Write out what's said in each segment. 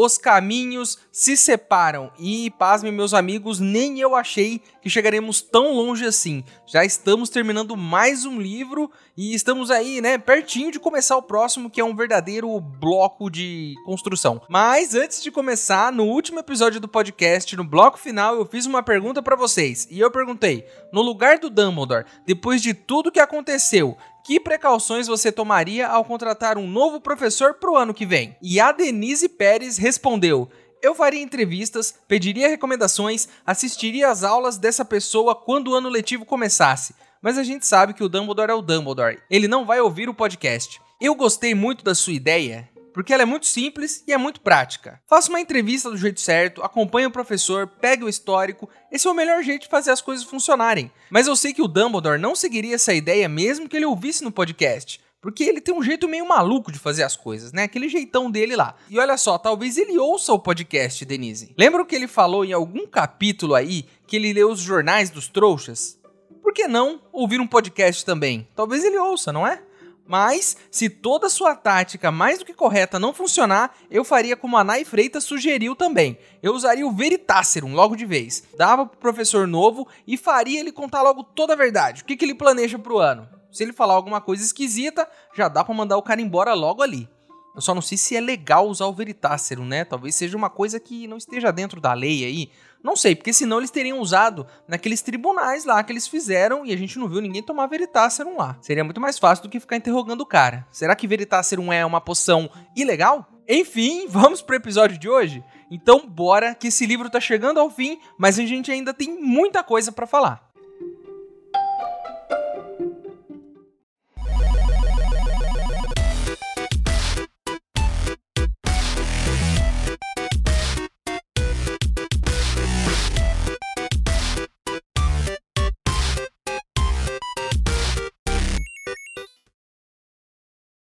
Os caminhos se separam. E, pasme, meus amigos, nem eu achei que chegaremos tão longe assim. Já estamos terminando mais um livro e estamos aí, né, pertinho de começar o próximo, que é um verdadeiro bloco de construção. Mas antes de começar, no último episódio do podcast, no bloco final, eu fiz uma pergunta para vocês. E eu perguntei: no lugar do Dumbledore, depois de tudo que aconteceu, que precauções você tomaria ao contratar um novo professor para o ano que vem? E a Denise Pérez respondeu: eu faria entrevistas, pediria recomendações, assistiria às aulas dessa pessoa quando o ano letivo começasse. Mas a gente sabe que o Dumbledore é o Dumbledore. Ele não vai ouvir o podcast. Eu gostei muito da sua ideia porque ela é muito simples e é muito prática. Faça uma entrevista do jeito certo, acompanhe o professor, pegue o histórico, esse é o melhor jeito de fazer as coisas funcionarem. Mas eu sei que o Dumbledore não seguiria essa ideia mesmo que ele ouvisse no podcast. Porque ele tem um jeito meio maluco de fazer as coisas, né? Aquele jeitão dele lá. E olha só, talvez ele ouça o podcast, Denise. Lembra o que ele falou em algum capítulo aí que ele lê os jornais dos trouxas? Por que não ouvir um podcast também? Talvez ele ouça, não é? Mas, se toda sua tática mais do que correta não funcionar, eu faria como a Nai Freitas sugeriu também. Eu usaria o Veritaserum logo de vez. Dava pro professor novo e faria ele contar logo toda a verdade. O que, que ele planeja pro ano? Se ele falar alguma coisa esquisita, já dá para mandar o cara embora logo ali. Eu só não sei se é legal usar o Veritaserum, né? Talvez seja uma coisa que não esteja dentro da lei aí. Não sei, porque senão eles teriam usado naqueles tribunais lá que eles fizeram e a gente não viu ninguém tomar Veritaserum lá. Seria muito mais fácil do que ficar interrogando o cara. Será que Veritaserum é uma poção ilegal? Enfim, vamos pro episódio de hoje? Então bora que esse livro tá chegando ao fim, mas a gente ainda tem muita coisa para falar.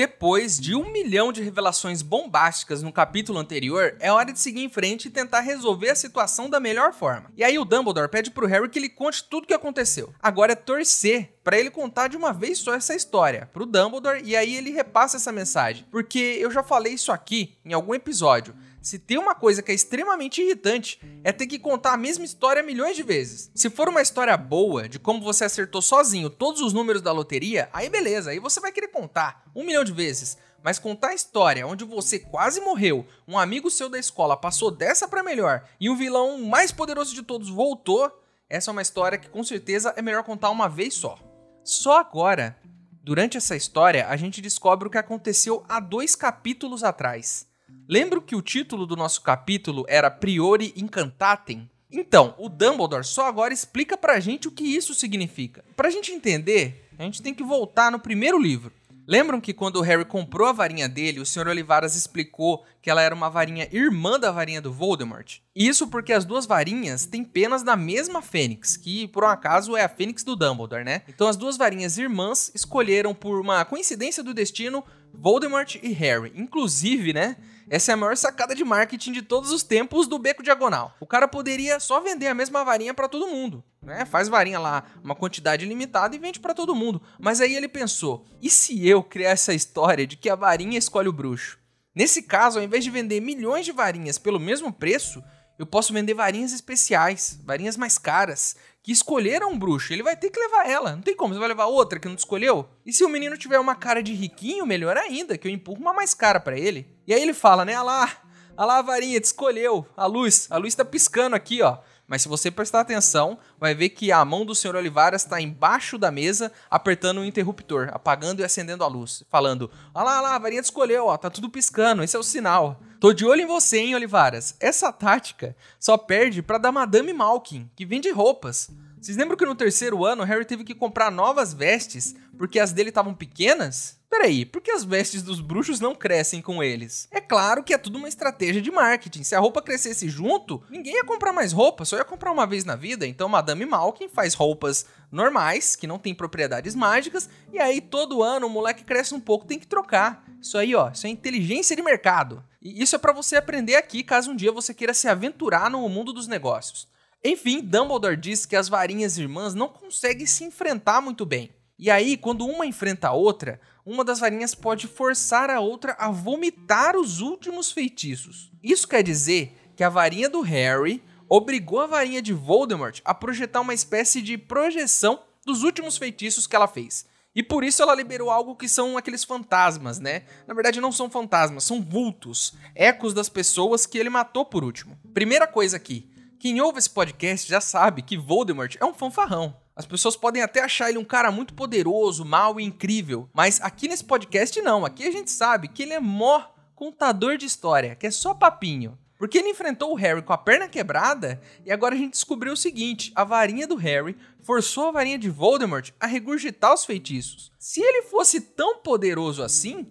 Depois de um milhão de revelações bombásticas no capítulo anterior, é hora de seguir em frente e tentar resolver a situação da melhor forma. E aí o Dumbledore pede pro Harry que ele conte tudo o que aconteceu. Agora é torcer para ele contar de uma vez só essa história pro Dumbledore e aí ele repassa essa mensagem. Porque eu já falei isso aqui em algum episódio. Se tem uma coisa que é extremamente irritante, é ter que contar a mesma história milhões de vezes. Se for uma história boa, de como você acertou sozinho todos os números da loteria, aí beleza, aí você vai querer contar um milhão de vezes. Mas contar a história onde você quase morreu, um amigo seu da escola passou dessa para melhor e o vilão mais poderoso de todos voltou, essa é uma história que com certeza é melhor contar uma vez só. Só agora, durante essa história, a gente descobre o que aconteceu há dois capítulos atrás. Lembro que o título do nosso capítulo era Priori Incantatem? Então, o Dumbledore só agora explica pra gente o que isso significa. Pra gente entender, a gente tem que voltar no primeiro livro. Lembram que quando o Harry comprou a varinha dele, o Sr. Olivaras explicou que ela era uma varinha irmã da varinha do Voldemort? Isso porque as duas varinhas têm penas da mesma fênix, que por um acaso é a fênix do Dumbledore, né? Então as duas varinhas irmãs escolheram por uma coincidência do destino Voldemort e Harry. Inclusive, né? Essa é a maior sacada de marketing de todos os tempos do Beco Diagonal. O cara poderia só vender a mesma varinha para todo mundo, né? Faz varinha lá, uma quantidade limitada e vende para todo mundo. Mas aí ele pensou: e se eu criar essa história de que a varinha escolhe o bruxo? Nesse caso, ao invés de vender milhões de varinhas pelo mesmo preço, eu posso vender varinhas especiais, varinhas mais caras, que escolheram um bruxo. Ele vai ter que levar ela. Não tem como, você vai levar outra que não escolheu? E se o menino tiver uma cara de riquinho, melhor ainda, que eu empurro uma mais cara para ele. E aí ele fala, né? Ah lá, lá a varinha, te escolheu. A luz, a luz tá piscando aqui, ó. Mas se você prestar atenção, vai ver que a mão do Sr. Olivaras está embaixo da mesa, apertando o interruptor, apagando e acendendo a luz, falando: Olha lá, lá, a varinha escolheu, ó, tá tudo piscando, esse é o sinal. Tô de olho em você, hein, Olivaras. Essa tática só perde pra da Madame Malkin, que vende roupas. Vocês lembram que no terceiro ano Harry teve que comprar novas vestes porque as dele estavam pequenas? Peraí, por que as vestes dos bruxos não crescem com eles? É claro que é tudo uma estratégia de marketing. Se a roupa crescesse junto, ninguém ia comprar mais roupa, só ia comprar uma vez na vida. Então Madame Malkin faz roupas normais, que não tem propriedades mágicas, e aí todo ano o moleque cresce um pouco, tem que trocar. Isso aí, ó, isso é inteligência de mercado. E isso é para você aprender aqui, caso um dia você queira se aventurar no mundo dos negócios. Enfim, Dumbledore diz que as varinhas irmãs não conseguem se enfrentar muito bem. E aí, quando uma enfrenta a outra, uma das varinhas pode forçar a outra a vomitar os últimos feitiços. Isso quer dizer que a varinha do Harry obrigou a varinha de Voldemort a projetar uma espécie de projeção dos últimos feitiços que ela fez. E por isso ela liberou algo que são aqueles fantasmas, né? Na verdade não são fantasmas, são vultos, ecos das pessoas que ele matou por último. Primeira coisa aqui, quem ouve esse podcast já sabe que Voldemort é um fanfarrão. As pessoas podem até achar ele um cara muito poderoso, mau e incrível, mas aqui nesse podcast não. Aqui a gente sabe que ele é mó contador de história, que é só papinho. Porque ele enfrentou o Harry com a perna quebrada e agora a gente descobriu o seguinte: a varinha do Harry forçou a varinha de Voldemort a regurgitar os feitiços. Se ele fosse tão poderoso assim,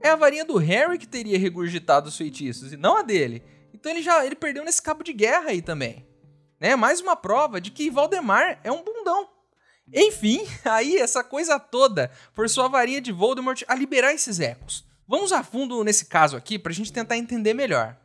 é a varinha do Harry que teria regurgitado os feitiços e não a dele. Então ele já ele perdeu nesse cabo de guerra aí também. Né? Mais uma prova de que Valdemar é um bundão. Enfim, aí essa coisa toda forçou a varinha de Voldemort a liberar esses ecos. Vamos a fundo nesse caso aqui para a gente tentar entender melhor.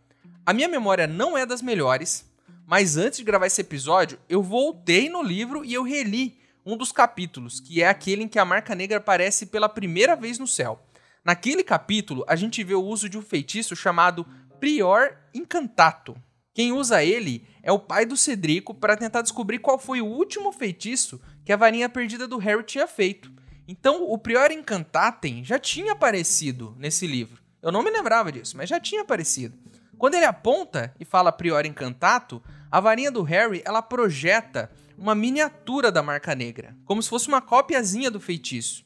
A minha memória não é das melhores, mas antes de gravar esse episódio, eu voltei no livro e eu reli um dos capítulos, que é aquele em que a Marca Negra aparece pela primeira vez no céu. Naquele capítulo, a gente vê o uso de um feitiço chamado Prior Incantato. Quem usa ele é o pai do Cedrico para tentar descobrir qual foi o último feitiço que a varinha perdida do Harry tinha feito. Então, o Prior Incantatem já tinha aparecido nesse livro. Eu não me lembrava disso, mas já tinha aparecido. Quando ele aponta e fala Prior Incantato, a varinha do Harry ela projeta uma miniatura da Marca Negra, como se fosse uma copiazinha do feitiço.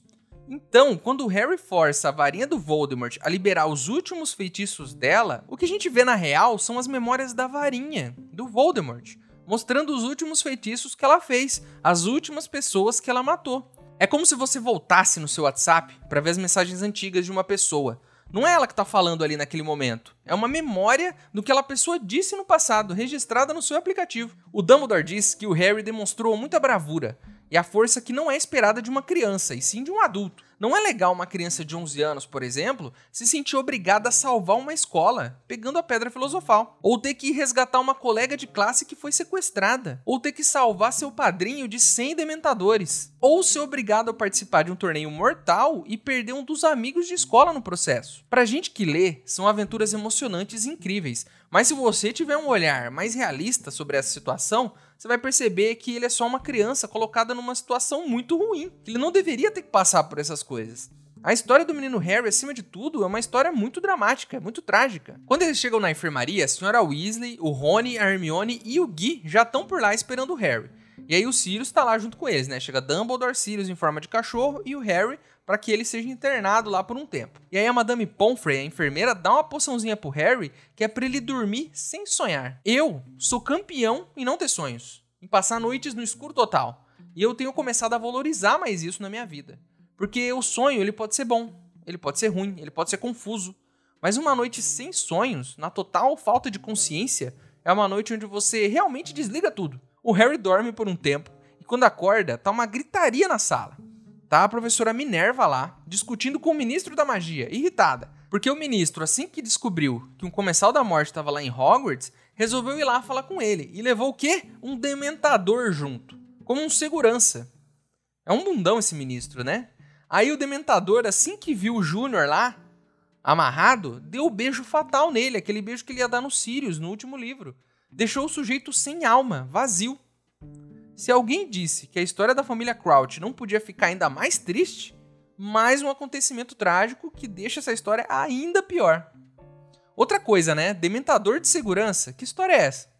Então, quando o Harry força a varinha do Voldemort a liberar os últimos feitiços dela, o que a gente vê na real são as memórias da varinha, do Voldemort, mostrando os últimos feitiços que ela fez, as últimas pessoas que ela matou. É como se você voltasse no seu WhatsApp para ver as mensagens antigas de uma pessoa. Não é ela que está falando ali naquele momento. É uma memória do que aquela pessoa disse no passado, registrada no seu aplicativo. O Dumbledore diz que o Harry demonstrou muita bravura, e a força que não é esperada de uma criança, e sim de um adulto. Não é legal uma criança de 11 anos, por exemplo, se sentir obrigada a salvar uma escola, pegando a pedra filosofal, ou ter que resgatar uma colega de classe que foi sequestrada, ou ter que salvar seu padrinho de 100 dementadores, ou ser obrigado a participar de um torneio mortal e perder um dos amigos de escola no processo. Pra gente que lê, são aventuras emocionantes e incríveis, mas se você tiver um olhar mais realista sobre essa situação, você vai perceber que ele é só uma criança colocada numa situação muito ruim, ele não deveria ter que passar por essas coisas. A história do menino Harry, acima de tudo, é uma história muito dramática, muito trágica. Quando eles chegam na enfermaria, a senhora Weasley, o Rony, a Hermione e o Gui já estão por lá esperando o Harry. E aí o Sirius tá lá junto com eles, né? Chega Dumbledore, Sirius em forma de cachorro e o Harry para que ele seja internado lá por um tempo. E aí a Madame Pomfrey, a enfermeira, dá uma poçãozinha pro Harry que é para ele dormir sem sonhar. Eu sou campeão em não ter sonhos, em passar noites no escuro total. E eu tenho começado a valorizar mais isso na minha vida. Porque o sonho, ele pode ser bom, ele pode ser ruim, ele pode ser confuso. Mas uma noite sem sonhos, na total falta de consciência, é uma noite onde você realmente desliga tudo. O Harry dorme por um tempo e quando acorda, tá uma gritaria na sala. Tá a professora Minerva lá, discutindo com o ministro da magia, irritada. Porque o ministro, assim que descobriu que um comensal da morte estava lá em Hogwarts, resolveu ir lá falar com ele. E levou o quê? Um dementador junto. Como um segurança. É um bundão esse ministro, né? Aí o dementador, assim que viu o Júnior lá, amarrado, deu o beijo fatal nele, aquele beijo que ele ia dar no Sirius no último livro. Deixou o sujeito sem alma, vazio. Se alguém disse que a história da família Crouch não podia ficar ainda mais triste, mais um acontecimento trágico que deixa essa história ainda pior. Outra coisa, né? Dementador de segurança. Que história é essa?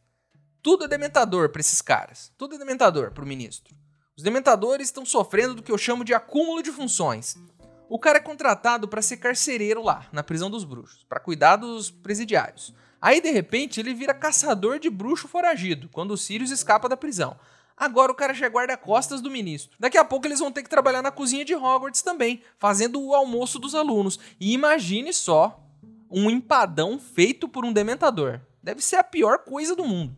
tudo é dementador para esses caras. Tudo é dementador para o ministro. Os dementadores estão sofrendo do que eu chamo de acúmulo de funções. O cara é contratado para ser carcereiro lá, na prisão dos bruxos, para cuidar dos presidiários. Aí, de repente, ele vira caçador de bruxo foragido, quando o Sirius escapa da prisão. Agora o cara já guarda-costas do ministro. Daqui a pouco eles vão ter que trabalhar na cozinha de Hogwarts também, fazendo o almoço dos alunos. E imagine só um empadão feito por um dementador. Deve ser a pior coisa do mundo.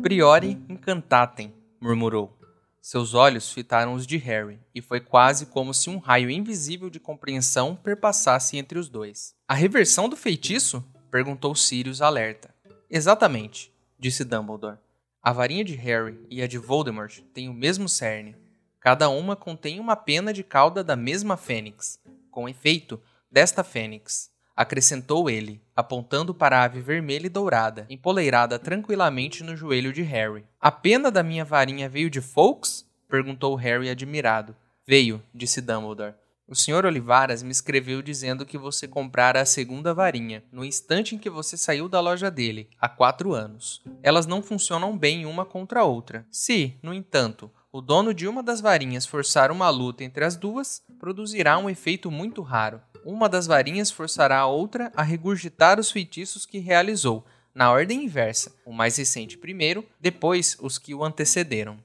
Priori incantatem, murmurou. Seus olhos fitaram os de Harry, e foi quase como se um raio invisível de compreensão perpassasse entre os dois. A reversão do feitiço? perguntou Sirius alerta. Exatamente, disse Dumbledore. A varinha de Harry e a de Voldemort têm o mesmo cerne. Cada uma contém uma pena de cauda da mesma fênix, com efeito desta fênix acrescentou ele, apontando para a ave vermelha e dourada, empoleirada tranquilamente no joelho de Harry. A pena da minha varinha veio de Fawkes? perguntou Harry admirado. Veio, disse Dumbledore. O Sr. Olivaras me escreveu dizendo que você comprara a segunda varinha, no instante em que você saiu da loja dele, há quatro anos. Elas não funcionam bem uma contra a outra. Se, no entanto, o dono de uma das varinhas forçar uma luta entre as duas, produzirá um efeito muito raro uma das varinhas forçará a outra a regurgitar os feitiços que realizou, na ordem inversa, o mais recente primeiro, depois os que o antecederam.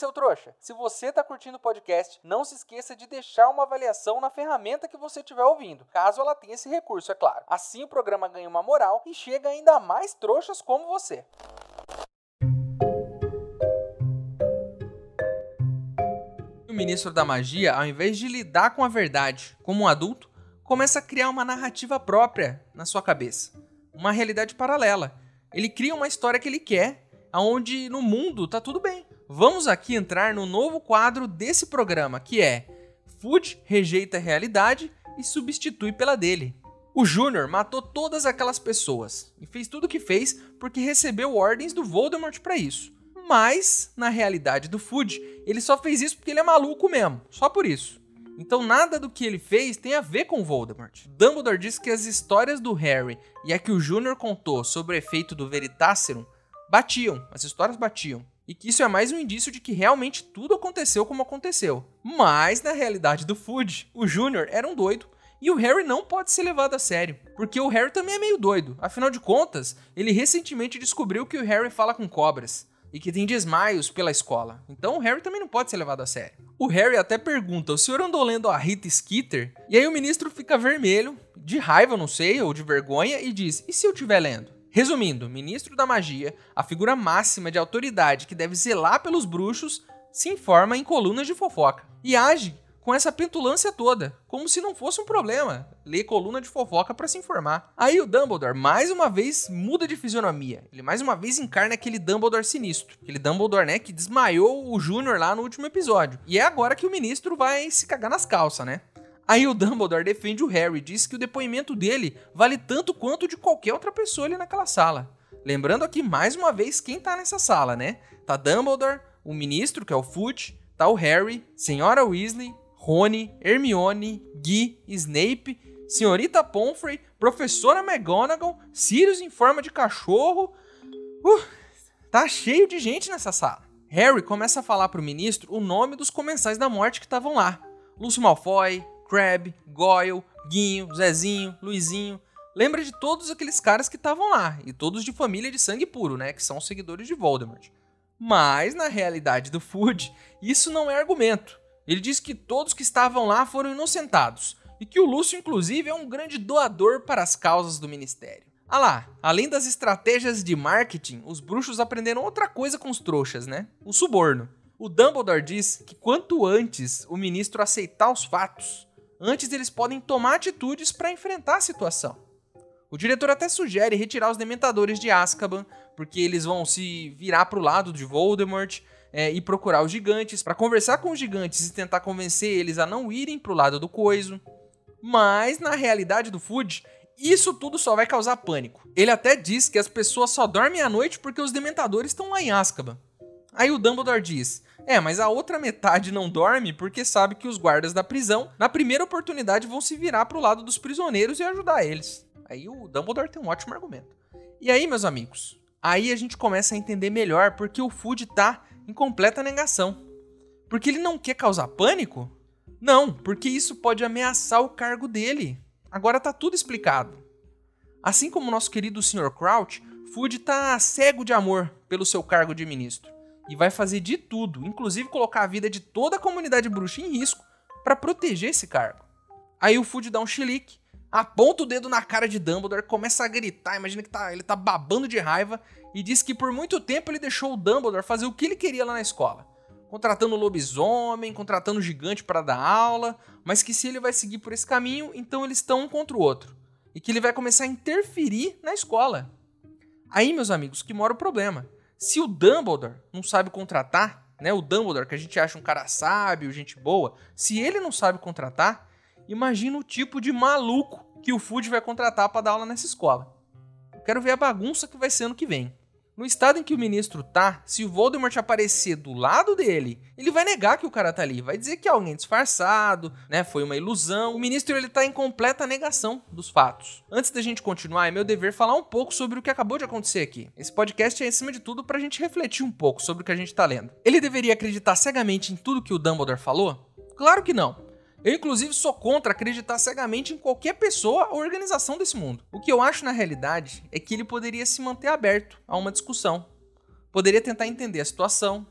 Seu trouxa! Se você está curtindo o podcast, não se esqueça de deixar uma avaliação na ferramenta que você estiver ouvindo, caso ela tenha esse recurso, é claro. Assim o programa ganha uma moral e chega ainda mais trouxas como você. ministro da magia, ao invés de lidar com a verdade como um adulto, começa a criar uma narrativa própria na sua cabeça, uma realidade paralela. Ele cria uma história que ele quer, aonde no mundo tá tudo bem. Vamos aqui entrar no novo quadro desse programa, que é Food rejeita a realidade e substitui pela dele. O Júnior matou todas aquelas pessoas e fez tudo o que fez porque recebeu ordens do Voldemort para isso. Mas, na realidade do Food, ele só fez isso porque ele é maluco mesmo. Só por isso. Então nada do que ele fez tem a ver com Voldemort. Dumbledore disse que as histórias do Harry e a que o Júnior contou sobre o efeito do Veritaserum batiam, as histórias batiam. E que isso é mais um indício de que realmente tudo aconteceu como aconteceu. Mas na realidade do Food, o Júnior era um doido e o Harry não pode ser levado a sério, porque o Harry também é meio doido. Afinal de contas, ele recentemente descobriu que o Harry fala com cobras e que tem desmaios pela escola. Então o Harry também não pode ser levado a sério. O Harry até pergunta: o senhor andou lendo a Rita Skeeter? E aí o ministro fica vermelho, de raiva, não sei, ou de vergonha, e diz: e se eu estiver lendo? Resumindo, ministro da magia, a figura máxima de autoridade que deve zelar pelos bruxos, se informa em colunas de fofoca e age com essa petulância toda, como se não fosse um problema ler coluna de fofoca para se informar. Aí o Dumbledore mais uma vez muda de fisionomia. Ele mais uma vez encarna aquele Dumbledore sinistro, aquele Dumbledore, né, que desmaiou o Júnior lá no último episódio. E é agora que o ministro vai se cagar nas calças, né? Aí o Dumbledore defende o Harry, diz que o depoimento dele vale tanto quanto de qualquer outra pessoa ali naquela sala. Lembrando aqui mais uma vez quem tá nessa sala, né? Tá Dumbledore, o ministro, que é o Fudge, tá o Harry, Senhora Weasley, Rony, Hermione, Guy, Snape, Senhorita Pomfrey, Professora McGonagall, Sirius em forma de cachorro. Uh, tá cheio de gente nessa sala. Harry começa a falar pro ministro o nome dos comensais da morte que estavam lá. Lúcio Malfoy, Crabbe, Goyle, Guinho, Zezinho, Luizinho. Lembra de todos aqueles caras que estavam lá, e todos de família de sangue puro, né, que são seguidores de Voldemort. Mas, na realidade do Food, isso não é argumento. Ele diz que todos que estavam lá foram inocentados e que o Lúcio, inclusive, é um grande doador para as causas do ministério. Ah lá, além das estratégias de marketing, os bruxos aprenderam outra coisa com os trouxas, né? O suborno. O Dumbledore diz que quanto antes o ministro aceitar os fatos, antes eles podem tomar atitudes para enfrentar a situação. O diretor até sugere retirar os dementadores de Azkaban, porque eles vão se virar para o lado de Voldemort é, ir procurar os gigantes, para conversar com os gigantes e tentar convencer eles a não irem pro lado do coiso. Mas, na realidade do Food, E isso tudo só vai causar pânico. Ele até diz que as pessoas só dormem à noite porque os dementadores estão lá em Azkaban. Aí o Dumbledore diz: É, mas a outra metade não dorme porque sabe que os guardas da prisão, na primeira oportunidade, vão se virar pro lado dos prisioneiros e ajudar eles. Aí o Dumbledore tem um ótimo argumento. E aí, meus amigos, aí a gente começa a entender melhor porque o Food tá em completa negação. Porque ele não quer causar pânico? Não, porque isso pode ameaçar o cargo dele. Agora tá tudo explicado. Assim como nosso querido Sr. Crouch, Food tá cego de amor pelo seu cargo de ministro e vai fazer de tudo, inclusive colocar a vida de toda a comunidade bruxa em risco para proteger esse cargo. Aí o Food dá um chilique, aponta o dedo na cara de Dumbledore, começa a gritar, imagina que tá, ele tá babando de raiva e diz que por muito tempo ele deixou o Dumbledore fazer o que ele queria lá na escola. Contratando lobisomem, contratando gigante para dar aula, mas que se ele vai seguir por esse caminho, então eles estão um contra o outro. E que ele vai começar a interferir na escola. Aí, meus amigos, que mora o problema. Se o Dumbledore não sabe contratar, né? O Dumbledore, que a gente acha um cara sábio, gente boa, se ele não sabe contratar, imagina o tipo de maluco que o Food vai contratar para dar aula nessa escola. Eu quero ver a bagunça que vai ser ano que vem. No estado em que o ministro tá, se o Voldemort aparecer do lado dele, ele vai negar que o cara tá ali, vai dizer que é alguém disfarçado, né? Foi uma ilusão. O ministro ele tá em completa negação dos fatos. Antes da gente continuar, é meu dever falar um pouco sobre o que acabou de acontecer aqui. Esse podcast é acima de tudo pra gente refletir um pouco sobre o que a gente tá lendo. Ele deveria acreditar cegamente em tudo que o Dumbledore falou? Claro que não. Eu, inclusive, sou contra acreditar cegamente em qualquer pessoa ou organização desse mundo. O que eu acho na realidade é que ele poderia se manter aberto a uma discussão. Poderia tentar entender a situação,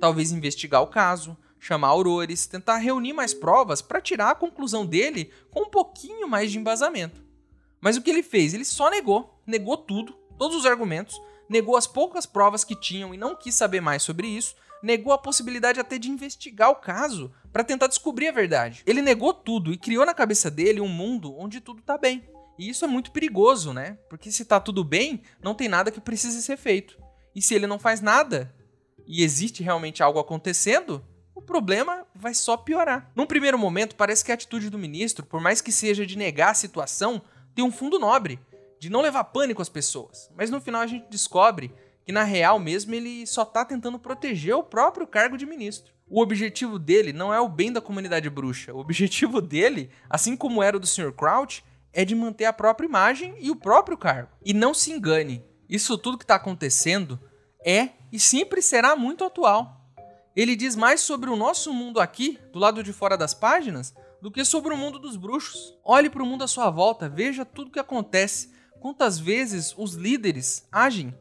talvez investigar o caso, chamar aurores, tentar reunir mais provas para tirar a conclusão dele com um pouquinho mais de embasamento. Mas o que ele fez? Ele só negou, negou tudo, todos os argumentos, negou as poucas provas que tinham e não quis saber mais sobre isso, negou a possibilidade até de investigar o caso para tentar descobrir a verdade. Ele negou tudo e criou na cabeça dele um mundo onde tudo tá bem. E isso é muito perigoso, né? Porque se tá tudo bem, não tem nada que precise ser feito. E se ele não faz nada e existe realmente algo acontecendo, o problema vai só piorar. Num primeiro momento, parece que a atitude do ministro, por mais que seja de negar a situação, tem um fundo nobre, de não levar pânico às pessoas. Mas no final a gente descobre que na real mesmo ele só tá tentando proteger o próprio cargo de ministro. O objetivo dele não é o bem da comunidade bruxa. O objetivo dele, assim como era o do Sr. Crouch, é de manter a própria imagem e o próprio cargo. E não se engane, isso tudo que está acontecendo é e sempre será muito atual. Ele diz mais sobre o nosso mundo aqui, do lado de fora das páginas, do que sobre o mundo dos bruxos. Olhe para o mundo à sua volta, veja tudo que acontece, quantas vezes os líderes agem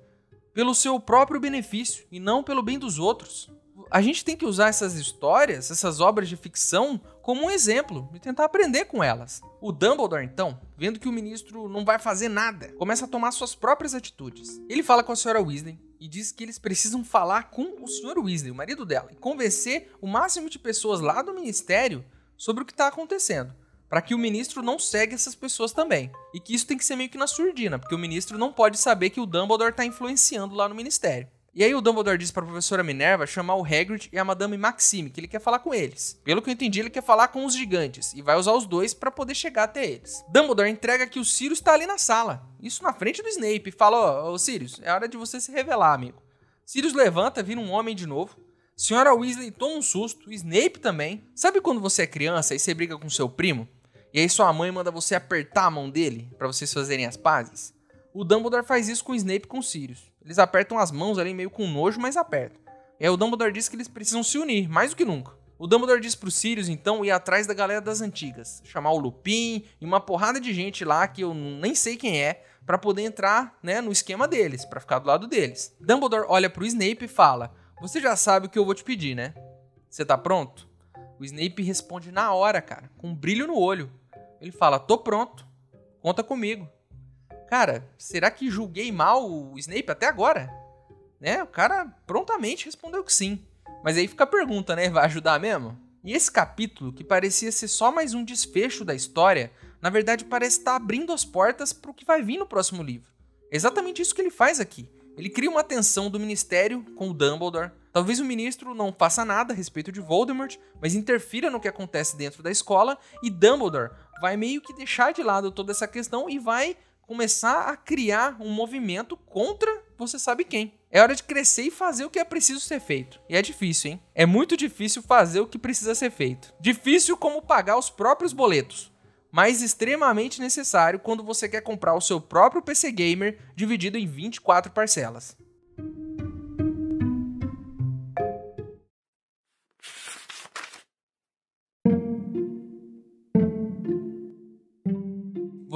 pelo seu próprio benefício e não pelo bem dos outros. A gente tem que usar essas histórias, essas obras de ficção, como um exemplo e tentar aprender com elas. O Dumbledore, então, vendo que o ministro não vai fazer nada, começa a tomar suas próprias atitudes. Ele fala com a senhora Weasley e diz que eles precisam falar com o Sr. Weasley, o marido dela, e convencer o máximo de pessoas lá do ministério sobre o que está acontecendo para que o ministro não segue essas pessoas também. E que isso tem que ser meio que na surdina, porque o ministro não pode saber que o Dumbledore está influenciando lá no ministério. E aí o Dumbledore diz para a professora Minerva chamar o Hagrid e a Madame Maxime, que ele quer falar com eles. Pelo que eu entendi, ele quer falar com os gigantes e vai usar os dois para poder chegar até eles. Dumbledore entrega que o Sirius está ali na sala, isso na frente do Snape, e fala: "Ó, oh, Sirius, é hora de você se revelar, amigo". Sirius levanta, vira um homem de novo. Senhora Weasley toma um susto, Snape também. Sabe quando você é criança e você briga com seu primo? E aí sua mãe manda você apertar a mão dele para vocês fazerem as pazes. O Dumbledore faz isso com o Snape e com o Sirius. Eles apertam as mãos ali meio com nojo, mas apertam. E aí o Dumbledore diz que eles precisam se unir, mais do que nunca. O Dumbledore diz pro Sirius, então, ir atrás da galera das antigas. Chamar o Lupin e uma porrada de gente lá que eu nem sei quem é, para poder entrar né, no esquema deles, para ficar do lado deles. Dumbledore olha pro Snape e fala: Você já sabe o que eu vou te pedir, né? Você tá pronto? O Snape responde na hora, cara, com um brilho no olho. Ele fala: tô pronto, conta comigo. Cara, será que julguei mal o Snape até agora? Né? O cara prontamente respondeu que sim. Mas aí fica a pergunta, né? Vai ajudar mesmo? E esse capítulo, que parecia ser só mais um desfecho da história, na verdade parece estar abrindo as portas para o que vai vir no próximo livro. É exatamente isso que ele faz aqui. Ele cria uma tensão do ministério com o Dumbledore, Talvez o ministro não faça nada a respeito de Voldemort, mas interfira no que acontece dentro da escola e Dumbledore vai meio que deixar de lado toda essa questão e vai começar a criar um movimento contra você sabe quem. É hora de crescer e fazer o que é preciso ser feito. E é difícil, hein? É muito difícil fazer o que precisa ser feito. Difícil como pagar os próprios boletos mas extremamente necessário quando você quer comprar o seu próprio PC Gamer dividido em 24 parcelas.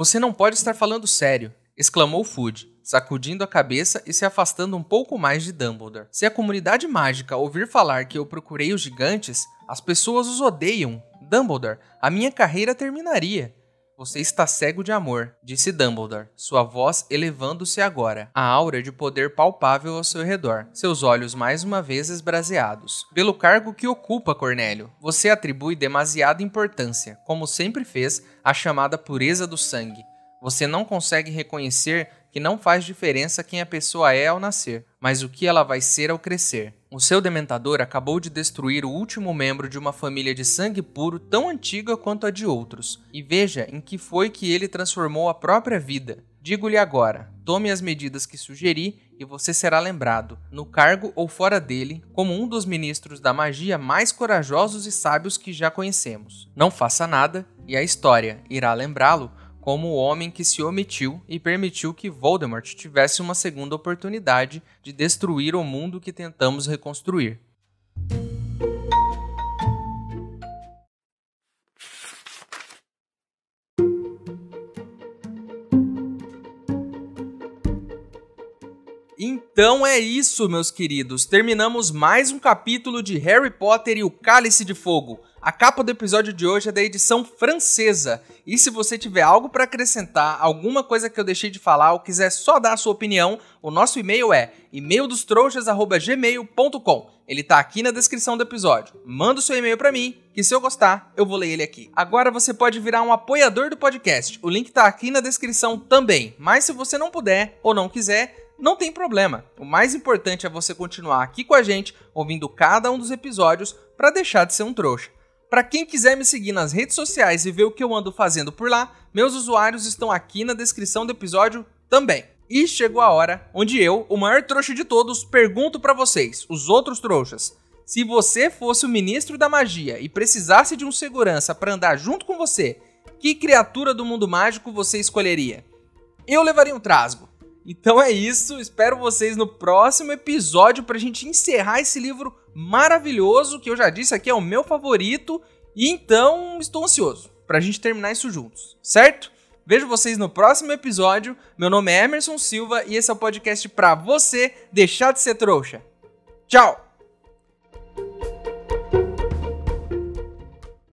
Você não pode estar falando sério, exclamou Food, sacudindo a cabeça e se afastando um pouco mais de Dumbledore. Se a comunidade mágica ouvir falar que eu procurei os gigantes, as pessoas os odeiam Dumbledore, a minha carreira terminaria. Você está cego de amor, disse Dumbledore, sua voz elevando-se agora, a aura de poder palpável ao seu redor, seus olhos mais uma vez esbraseados. Pelo cargo que ocupa, Cornélio, você atribui demasiada importância, como sempre fez, à chamada pureza do sangue. Você não consegue reconhecer que não faz diferença quem a pessoa é ao nascer, mas o que ela vai ser ao crescer. O seu dementador acabou de destruir o último membro de uma família de sangue puro tão antiga quanto a de outros, e veja em que foi que ele transformou a própria vida. Digo-lhe agora: tome as medidas que sugeri e você será lembrado, no cargo ou fora dele, como um dos ministros da magia mais corajosos e sábios que já conhecemos. Não faça nada e a história irá lembrá-lo como o homem que se omitiu e permitiu que Voldemort tivesse uma segunda oportunidade de destruir o mundo que tentamos reconstruir. Então é isso, meus queridos. Terminamos mais um capítulo de Harry Potter e o Cálice de Fogo. A capa do episódio de hoje é da edição francesa. E se você tiver algo para acrescentar, alguma coisa que eu deixei de falar ou quiser só dar a sua opinião, o nosso e-mail é e-maildostrouxas@gmail.com. Ele tá aqui na descrição do episódio. Manda o seu e-mail para mim, que se eu gostar, eu vou ler ele aqui. Agora você pode virar um apoiador do podcast. O link tá aqui na descrição também. Mas se você não puder ou não quiser, não tem problema. O mais importante é você continuar aqui com a gente, ouvindo cada um dos episódios para deixar de ser um trouxa. Para quem quiser me seguir nas redes sociais e ver o que eu ando fazendo por lá, meus usuários estão aqui na descrição do episódio também. E chegou a hora onde eu, o maior trouxa de todos, pergunto para vocês, os outros trouxas, se você fosse o ministro da magia e precisasse de um segurança para andar junto com você, que criatura do mundo mágico você escolheria? Eu levaria um trasgo. Então é isso, espero vocês no próximo episódio pra gente encerrar esse livro maravilhoso que eu já disse aqui é o meu favorito e então estou ansioso pra gente terminar isso juntos, certo? Vejo vocês no próximo episódio. Meu nome é Emerson Silva e esse é o podcast pra você deixar de ser trouxa. Tchau.